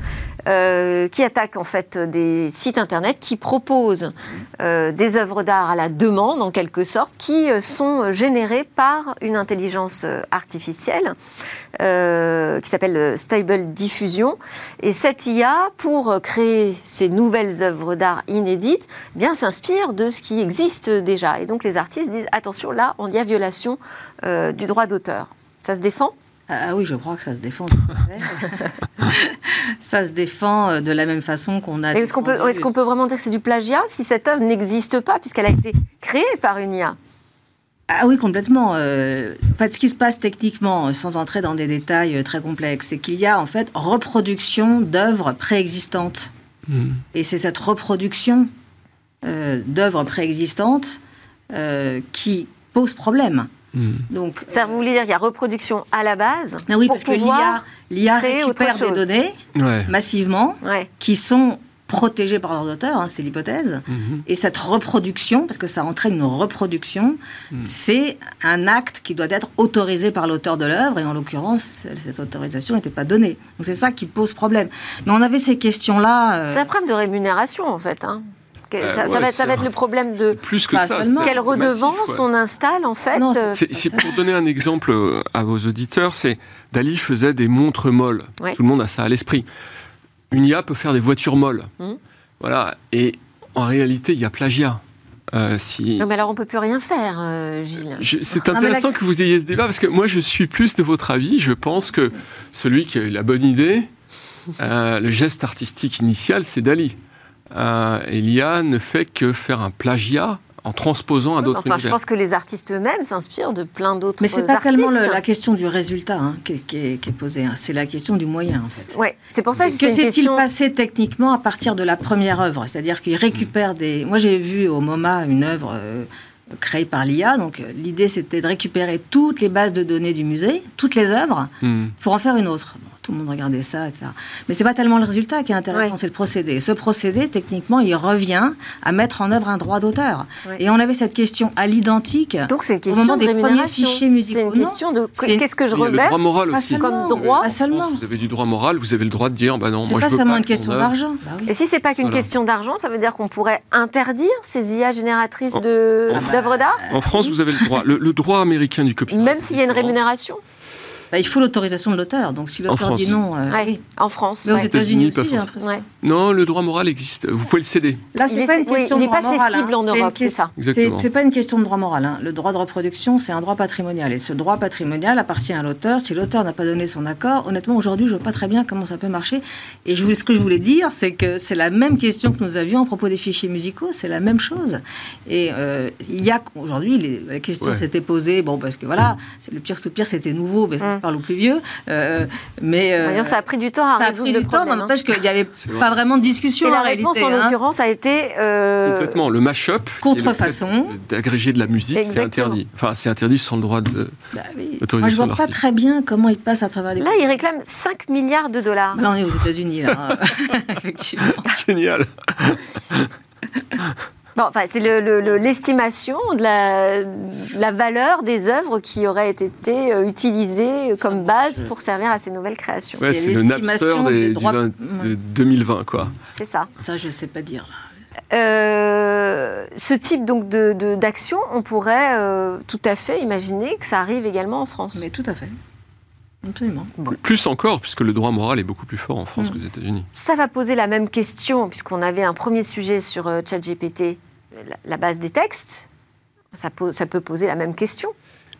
qui attaquent en fait des sites internet qui proposent des œuvres d'art à la demande en quelque sorte, qui sont générées par une intelligence artificielle euh, qui s'appelle euh, Stable Diffusion. Et cette IA, pour euh, créer ces nouvelles œuvres d'art inédites, eh bien s'inspire de ce qui existe déjà. Et donc les artistes disent attention, là, on y a violation euh, du droit d'auteur. Ça se défend? Ah oui, je crois que ça se défend. [LAUGHS] ça se défend de la même façon qu'on a. Est-ce qu'on peut, qu'on peut vraiment dire que c'est du plagiat si cette œuvre n'existe pas puisqu'elle a été créée par une IA Ah oui, complètement. Euh, en fait, ce qui se passe techniquement, euh, sans entrer dans des détails euh, très complexes, c'est qu'il y a en fait reproduction d'œuvres préexistantes. Et c'est cette reproduction euh, d'œuvres préexistantes euh, qui pose problème. Donc, Ça, vous voulez dire qu'il y a reproduction à la base Ah oui, pour parce que l'IA, pouvoir l'IA récupère des chose. données Ouais. massivement Ouais. qui sont protégées par leurs auteurs, hein, c'est l'hypothèse. Mhm. Et cette reproduction, parce que ça entraîne une reproduction, c'est un acte qui doit être autorisé par l'auteur de l'œuvre, et en l'occurrence, cette autorisation n'était pas donnée. Donc c'est ça qui pose problème. Mais on avait ces questions-là. euh, C'est un problème de rémunération en fait. hein. Euh, ça, va être, ça va c'est être le problème de Plus que ça. quelle massif, redevance ouais. on installe en fait. Non, euh, C'est pour donner un exemple euh, à vos auditeurs, c'est Dali faisait des montres molles. Ouais. Tout le monde a ça à l'esprit. Une IA peut faire des voitures molles. Mhm. Voilà. Et en réalité, il y a plagiat. Euh, si, Non mais alors on peut plus rien faire, euh, Gilles. C'est Non, intéressant la- que vous ayez ce débat parce que moi je suis plus de votre avis. Je pense que celui qui a eu la bonne idée, euh, le geste artistique initial, c'est Dali. Et l'IA ne fait que faire un plagiat en transposant à d'autres Enfin, je pense que les artistes eux-mêmes s'inspirent de plein d'autres Mais c'est artistes. pas tellement le- la question du résultat hein, qui, est- qui est, qui est posée, hein. c'est la question du moyen en fait. Ouais, c'est pour ça que Que c'est une s'est-il question. passé techniquement à partir de la première œuvre? C'est-à-dire qu'il récupère des. Moi, j'ai vu au MoMA une œuvre euh, créé par l'IA. Donc l'idée c'était de récupérer toutes les bases de données du musée, toutes les œuvres, Hmm. pour en faire une autre. Tout le monde regardait ça, etc. Mais c'est pas tellement le résultat qui est intéressant, Ouais. c'est le procédé. Ce procédé, techniquement, il revient à mettre en œuvre un droit d'auteur. Ouais. Et on avait cette question à l'identique. Donc c'est une Au question moment de des premiers rémunération. fichiers musicaux, C'est une question de qu'est-ce que je reverse droit moral Pas aussi. comme droit. Pas seulement. Vous avez du droit moral, vous avez le droit de dire, bah non, C'est moi pas je veux seulement pas une que question d'argent. Bah oui. Et si c'est pas qu'une Voilà. question d'argent, ça veut dire qu'on pourrait interdire ces IA génératrices d'œuvres d'art, En France, vous avez le droit. Le, le droit américain du copyright. même s'il y a une rémunération Bah, il faut l'autorisation de l'auteur. Donc si l'auteur dit non, euh, Ouais, oui. En France. Mais aux ouais. États-Unis aussi, j'ai pas l'impression. Ouais. Non, le droit moral existe. Vous pouvez le céder. Là, Il c'est est- pas une oui, question il de droit pas moral. en C'est Europe, une c'est ça. C'est pas une question de droit moral. hein. Le droit de reproduction, c'est un droit patrimonial. Et ce droit patrimonial appartient à l'auteur. Si l'auteur n'a pas donné son accord, honnêtement, aujourd'hui, je vois pas très bien comment ça peut marcher. Et je ce que je voulais dire, c'est que c'est la même question que nous avions à propos des fichiers musicaux. C'est la même chose. Et euh, il y a aujourd'hui, la question Ouais. s'était posée. Bon, parce que voilà, c'est le pire tout pire, c'était nouveau, mais ça Mm. parle aux plus vieux. Euh, mais euh, ça a pris du temps à ça a pris le du temps, mais hein. n'empêche qu'il n'y avait pas vraiment de discussion Et la en réponse, réalité. en hein. l'occurrence, a été euh, Complètement. Le mash-up. Contrefaçon. D'agréger de la musique, c'est interdit. Enfin, c'est interdit sans le droit de. Bah oui. Moi, je vois pas très bien comment il passe à travers les. Là, il réclame 5 milliards de dollars. Là, on est aux États-Unis, là. [LAUGHS] Effectivement. Génial. [LAUGHS] Enfin, c'est le- le- le- l'estimation de la, de la valeur des œuvres qui auraient été euh, utilisées comme base pour servir à ces nouvelles créations. Ouais, C'est le Napster l'estimation des- droits- de 2020, quoi. C'est ça. Ça, je sais pas dire. Euh, ce type donc de, de- d'action, on pourrait euh, tout à fait imaginer que ça arrive également en France. Mais tout à fait. Absolument. Plus encore, puisque le droit moral est beaucoup plus fort en France Mm. qu'aux États-Unis. Ça va poser la même question, puisqu'on avait un premier sujet sur euh, ChatGPT, la, base des textes. Ça, pose- ça peut poser la même question.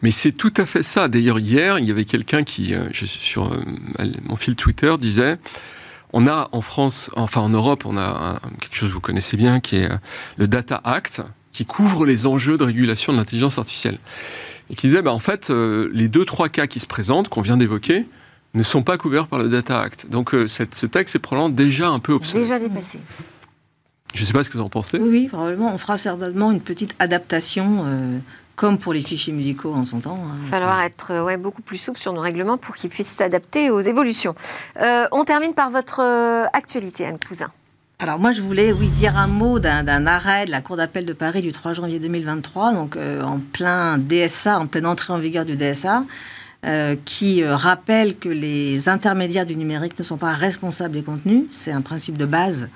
Mais c'est tout à fait ça. D'ailleurs, hier, il y avait quelqu'un qui, euh, je sur euh, mon fil Twitter, disait on a en France, enfin en Europe, on a un- quelque chose que vous connaissez bien, qui est euh, le Data Act, qui couvre les enjeux de régulation de l'intelligence artificielle. Et qui disait, bah, en fait, les deux, trois cas qui se présentent, qu'on vient d'évoquer, ne sont pas couverts par le Data Act. Donc cette- ce texte est probablement déjà un peu obsolète. Déjà dépassé. Je ne sais pas ce que vous en pensez. Oui, oui, probablement. On fera certainement une petite adaptation, euh, comme pour les fichiers musicaux en son temps. hein. Il va falloir être euh, ouais, beaucoup plus souple sur nos règlements pour qu'ils puissent s'adapter aux évolutions. Euh, on termine par votre actualité, Anne Cousin. Alors moi, je voulais, oui, dire un mot d'un d'un arrêt de la Cour d'appel de Paris du 3 janvier 2023, donc euh, en plein DSA, en pleine entrée en vigueur du DSA, euh, qui euh, rappelle que les intermédiaires du numérique ne sont pas responsables des contenus. C'est un principe de base euh,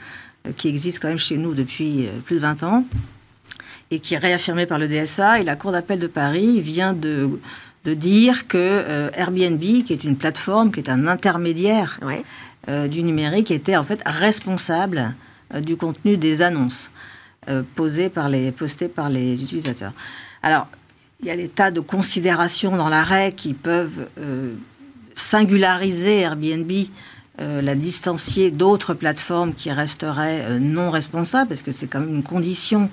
qui existe quand même chez nous depuis euh, plus de 20 ans et qui est réaffirmé par le DSA. Et la Cour d'appel de Paris vient de, de dire que euh, Airbnb, qui est une plateforme, qui est un intermédiaire Ouais. euh, du numérique était en fait responsable euh, du contenu des annonces posées par les, postées par les utilisateurs. Alors, il y a des tas de considérations dans l'arrêt qui peuvent singulariser Airbnb, euh, la distancier d'autres plateformes qui resteraient euh, non responsables, parce que c'est quand même une condition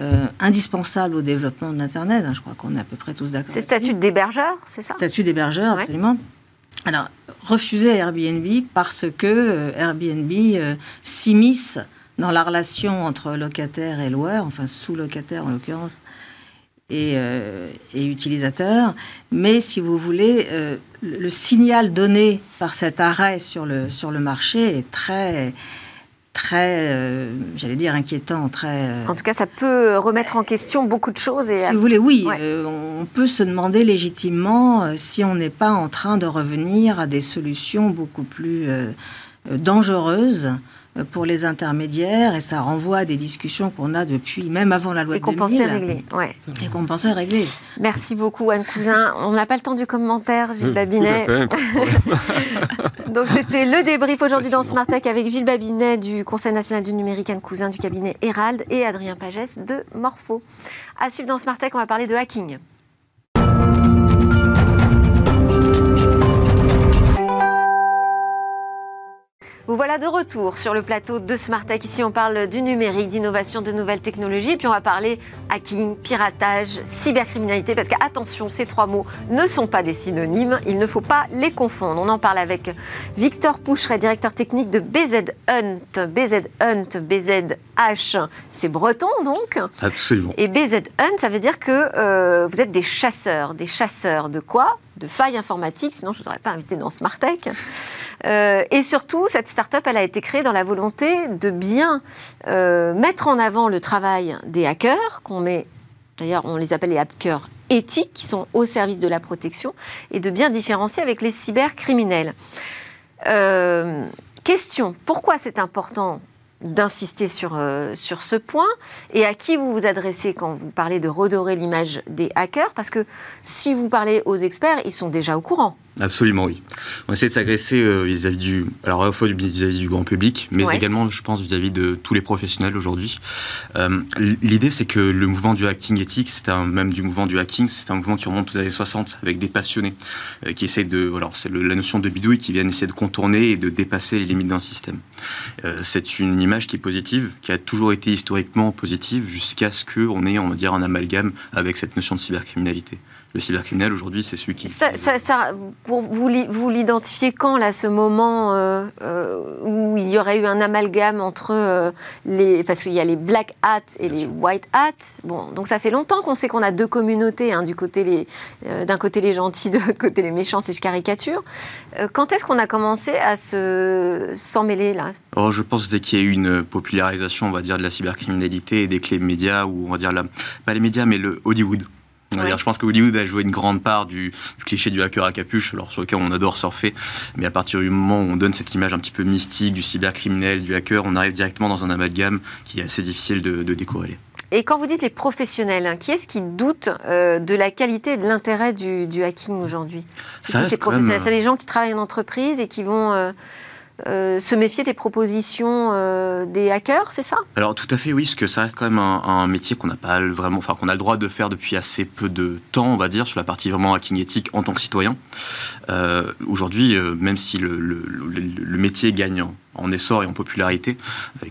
euh, indispensable au développement de l'Internet. hein. je crois qu'on est à peu près tous d'accord. C'est statut d'hébergeur, c'est ça? Statut d'hébergeur, Ouais. absolument. Alors, refuser Airbnb parce que Airbnb s'immisce dans la relation entre locataire et loueur, enfin sous-locataire en l'occurrence, et, euh, et utilisateur. Mais si vous voulez, euh, le, le signal donné par cet arrêt sur le, sur le marché est très, très, euh, j'allais dire, inquiétant, très... En tout cas, ça peut remettre en question beaucoup de choses. Et si vous voulez, oui, Ouais. euh, on peut se demander légitimement euh, si on n'est pas en train de revenir à des solutions beaucoup plus dangereuses pour les intermédiaires, et ça renvoie à des discussions qu'on a depuis, même avant la loi et de qu'on 2000. pensait régler. Ouais. Et qu'on pensait régler. Merci beaucoup, Anne Cousin. On n'a pas le temps du commentaire, Gilles Babinet. [LAUGHS] Donc c'était le débrief aujourd'hui dans. Smart Tech avec Gilles Babinet du Conseil national du numérique, Anne Cousin du cabinet Herald et Adrien Pagès de Morpho. À suivre dans Smart Tech, on va parler de hacking. Vous voilà de retour sur le plateau de Tech. Ici, on parle du numérique, d'innovation, de nouvelles technologies. Puis on va parler hacking, piratage, cybercriminalité. Parce que, attention, ces trois mots ne sont pas des synonymes. Il ne faut pas les confondre. On en parle avec Victor Poucheret, directeur technique de BZ Hunt. BZ Hunt, BZH, c'est breton donc Absolument. Et BZ Hunt, ça veut dire que euh, vous êtes des chasseurs. Des chasseurs de quoi? De failles informatiques. Sinon, je ne vous aurais pas invité dans Tech. Euh, et surtout, cette start-up, elle a été créée dans la volonté de bien euh, mettre en avant le travail des hackers, qu'on met, d'ailleurs, on les appelle les hackers éthiques, qui sont au service de la protection, et de bien différencier avec les cybercriminels. Euh, question, pourquoi c'est important d'insister sur, sur ce point et à qui vous vous adressez quand vous parlez de redorer l'image des hackers? Parce que si vous parlez aux experts, ils sont déjà au courant. Absolument, oui. On essaie de s'agresser euh, vis-à-vis du, alors à la fois vis-à-vis du grand public, mais également, je pense, vis-à-vis de tous les professionnels aujourd'hui. Euh, L'idée, c'est que le mouvement du hacking éthique, c'est un, même du mouvement du hacking, c'est un mouvement qui remonte aux années 60 avec des passionnés euh, qui essayent de, voilà, c'est la notion de bidouille qui viennent essayer de contourner et de dépasser les limites d'un système. C'est une image qui est positive, qui a toujours été historiquement positive jusqu'à ce qu'on ait, on va dire, un amalgame avec cette notion de cybercriminalité le cybercriminel aujourd'hui, c'est celui qui. Ça, vous, vous l'identifiez quand, là, ce moment euh, euh, où il y aurait eu un amalgame entre euh, les. Parce qu'il y a les black hats et les white hats. Bon, donc ça fait longtemps qu'on sait qu'on a deux communautés, hein, du côté les, d'un côté les gentils, [LAUGHS] de l'autre côté les méchants, si je caricature. quand est-ce qu'on a commencé à se s'en mêler, là? Oh, Je pense dès qu'il y a eu une popularisation, on va dire, de la cybercriminalité et des clés médias, ou on va dire, la, pas les médias, mais le Hollywood je pense que Hollywood a joué une grande part du, cliché du hacker à capuche, alors sur lequel on adore surfer. Mais à partir du moment où on donne cette image un petit peu mystique du cybercriminel, du hacker, on arrive directement dans un amalgame qui est assez difficile de, de décorréler. Et quand vous dites les professionnels, hein, qui est-ce qui doute euh, de la qualité et de l'intérêt du, hacking aujourd'hui? C'est C'est les gens qui travaillent en entreprise et qui vont euh, euh, se méfier des propositions euh, des hackers, c'est ça? Alors tout à fait, oui, parce que ça reste quand même un, métier qu'on n'a pas vraiment, enfin qu'on a le droit de faire depuis assez peu de temps, on va dire, sur la partie vraiment hacking éthique en tant que citoyen. Euh, aujourd'hui, même si le, métier gagne en, essor et en popularité,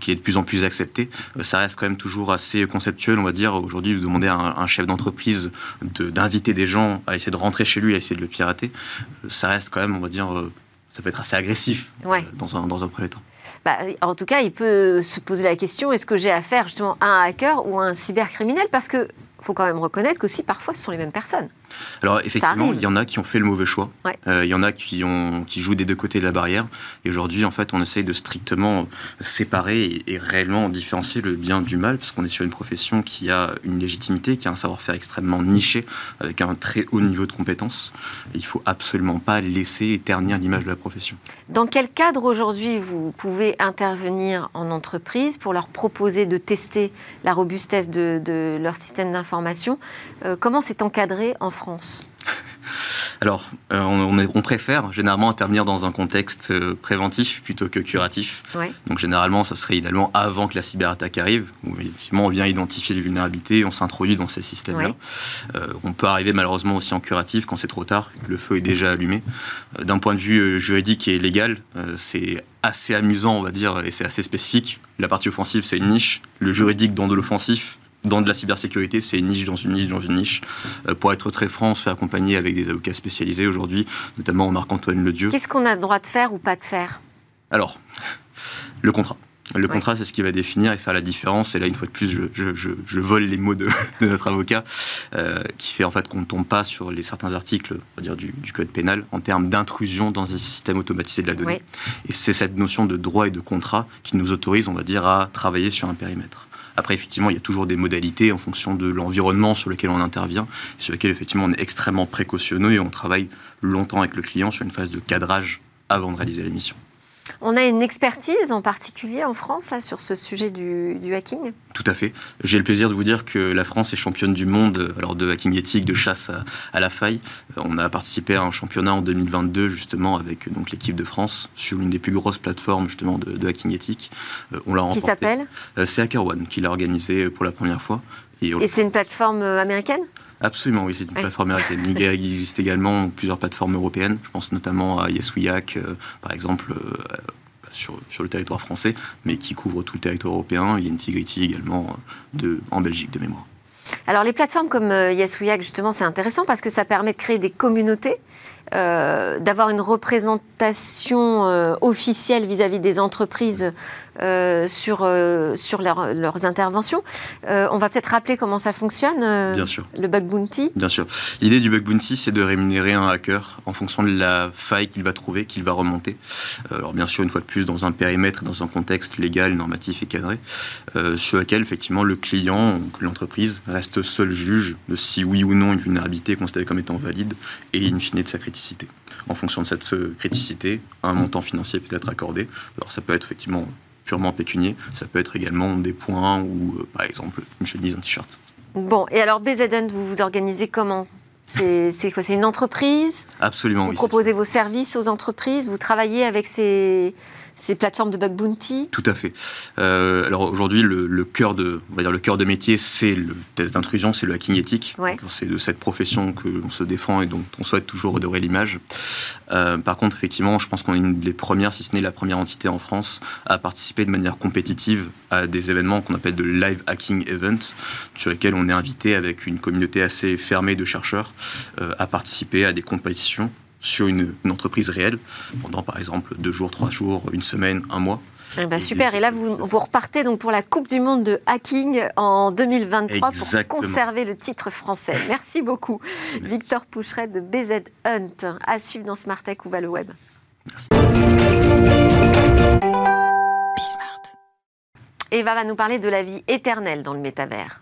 qu'il est de plus en plus accepté, ça reste quand même toujours assez conceptuel, on va dire. Aujourd'hui, vous demandez à un chef d'entreprise d'inviter des gens à essayer de rentrer chez lui, à essayer de le pirater, ça reste quand même, on va dire, ça peut être assez agressif euh, dans, un, dans un premier temps. Bah, en tout cas, il peut se poser la question est-ce que j'ai affaire justement à un hacker ou à un cybercriminel? Parce que faut quand même reconnaître qu'aussi parfois ce sont les mêmes personnes. Alors effectivement, il y en a qui ont fait le mauvais choix. Euh, il y en a qui, ont, qui jouent des deux côtés de la barrière. Et aujourd'hui, en fait, on essaye de strictement séparer et, réellement différencier le bien du mal, parce qu'on est sur une profession qui a une légitimité, qui a un savoir-faire extrêmement niché, avec un très haut niveau de compétences. il ne faut absolument pas laisser ternir l'image de la profession. Dans quel cadre aujourd'hui vous pouvez intervenir en entreprise pour leur proposer de tester la robustesse de, leur système d'information? Euh, Comment c'est encadré en France alors, euh, on, préfère généralement intervenir dans un contexte euh, préventif plutôt que curatif. Donc, généralement, ça serait idéalement avant que la cyberattaque arrive, où effectivement on vient identifier les vulnérabilités, on s'introduit dans ces systèmes-là. Euh, on peut arriver malheureusement aussi en curatif quand c'est trop tard, le feu est déjà allumé. D'un point de vue juridique et légal, c'est assez amusant, on va dire, et c'est assez spécifique. La partie offensive, c'est une niche. Le juridique dans de l'offensif, dans de la cybersécurité, c'est une niche dans une niche dans une niche. Euh, pour être très franc, on se fait accompagner avec des avocats spécialisés aujourd'hui, notamment Marc-Antoine Ledieu. Qu'est-ce qu'on a le droit de faire ou pas de faire? Alors, le contrat. Le contrat, c'est ce qui va définir et faire la différence. Et là, une fois de plus, je, vole les mots [LAUGHS] de, notre avocat, euh, qui fait en fait qu'on ne tombe pas sur les certains articles on va dire, du, code pénal en termes d'intrusion dans un système automatisé de la donnée. Et c'est cette notion de droit et de contrat qui nous autorise, on va dire, à travailler sur un périmètre. Après, effectivement, il y a toujours des modalités en fonction de l'environnement sur lequel on intervient, sur lequel, effectivement, on est extrêmement précautionneux et on travaille longtemps avec le client sur une phase de cadrage avant de réaliser la mission. On a une expertise en particulier en France sur ce sujet du, hacking Tout à fait. J'ai le plaisir de vous dire que la France est championne du monde alors de hacking éthique, de chasse à, la faille. On a participé à un championnat en 2022 justement avec donc l'équipe de France sur l'une des plus grosses plateformes justement de, hacking éthique. Euh, on l'a Qui s'appelle? Euh, C'est HackerOne qui l'a organisé pour la première fois. Et, c'est une plateforme euh, américaine? Absolument, oui, c'est une plateforme américaine. [LAUGHS] Il existe également plusieurs plateformes européennes. Je pense notamment à Yes par exemple, sur, sur, le territoire français, mais qui couvre tout le territoire européen. Il y a Integrity également de, en Belgique de mémoire. Alors les plateformes comme Yes justement, c'est intéressant parce que ça permet de créer des communautés euh, d'avoir une représentation euh, officielle vis-à-vis des entreprises euh, sur, sur leurs interventions. on va peut-être rappeler comment ça fonctionne, Bien sûr. le bug bounty? Bien sûr. L'idée du bug bounty, c'est de rémunérer un hacker en fonction de la faille qu'il va trouver, qu'il va remonter. alors bien sûr, une fois de plus, dans un périmètre, dans un contexte légal, normatif et cadré, sur lequel effectivement le client, l'entreprise, reste seul juge de si oui ou non une vulnérabilité est considérée comme étant valide et in fine de sa criticité. En fonction de cette euh, criticité, un montant financier peut être accordé. Alors ça peut être effectivement purement pécunier, ça peut être également des points ou euh, par exemple une chemise, un t-shirt. Bon, et alors BZN, vous vous organisez comment? C'est quoi? C'est une entreprise? Absolument. Vous proposez vos services aux entreprises? Vous travaillez avec ces, ces plateformes de bug bounty Tout à fait. Euh, alors aujourd'hui, le, cœur de, on va dire le cœur de métier, c'est le test d'intrusion, c'est le hacking éthique. C'est de cette profession que l'on se défend et dont on souhaite toujours redorer l'image. Euh, par contre, effectivement, je pense qu'on est une des premières, si ce n'est la première entité en France, à participer de manière compétitive à des événements qu'on appelle de live hacking events, sur lesquels on est invité avec une communauté assez fermée de chercheurs euh, à participer à des compétitions sur une, entreprise réelle pendant par exemple deux jours, trois jours, une semaine, un mois. Eh ben, super, et là vous, vous, repartez donc pour la Coupe du Monde de hacking en 2023 pour conserver le titre français. Merci beaucoup Victor Poucheret de BZ Hunt. À suivre dans Smart Tech ou va le web. Merci. Eva va nous parler de la vie éternelle dans le métavers.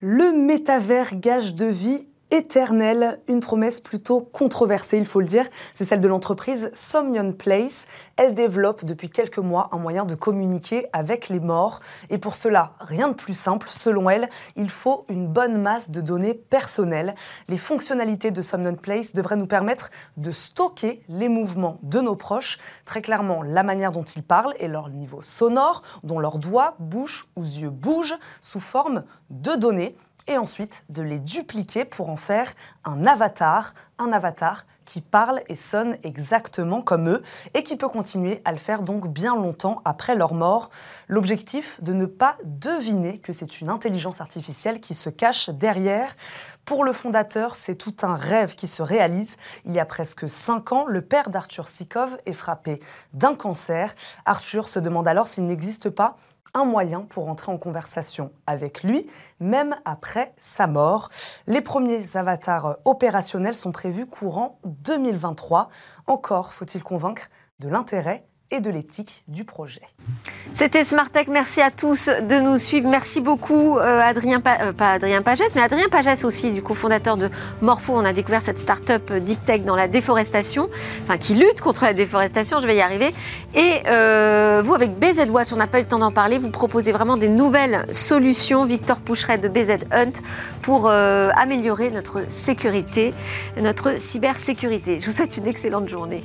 Le métavers gage de vie éternelle, une promesse plutôt controversée, il faut le dire. C'est celle de l'entreprise Somnion Place. Elle développe depuis quelques mois un moyen de communiquer avec les morts. Et pour cela, rien de plus simple. Selon elle, il faut une bonne masse de données personnelles. Les fonctionnalités de Somnion Place devraient nous permettre de stocker les mouvements de nos proches, très clairement la manière dont ils parlent et leur niveau sonore, dont leurs doigts, bouche ou yeux bougent sous forme de données et ensuite de les dupliquer pour en faire un avatar, un avatar qui parle et sonne exactement comme eux et qui peut continuer à le faire donc bien longtemps après leur mort. L'objectif de ne pas deviner que c'est une intelligence artificielle qui se cache derrière. Pour le fondateur, c'est tout un rêve qui se réalise. Il y a presque cinq ans, le père d'Arthur Sikov est frappé d'un cancer. Arthur se demande alors s'il n'existe pas un moyen pour entrer en conversation avec lui, même après sa mort. Les premiers avatars opérationnels sont prévus courant 2023. Encore faut-il convaincre de l'intérêt et de l'éthique du projet. C'était Smart Tech. Merci à tous de nous suivre. Merci beaucoup, euh, Adrien, euh, pas Adrien Pagès, mais Adrien Pagès aussi, du cofondateur de Morpho. On a découvert cette start-up euh, Deep Tech dans la déforestation, enfin qui lutte contre la déforestation. Je vais y arriver. Et vous, avec BZ Watch, on n'a pas eu le temps d'en parler. Vous proposez vraiment des nouvelles solutions. Victor Poucheret de BZ Hunt pour améliorer notre sécurité, notre cybersécurité. Je vous souhaite une excellente journée.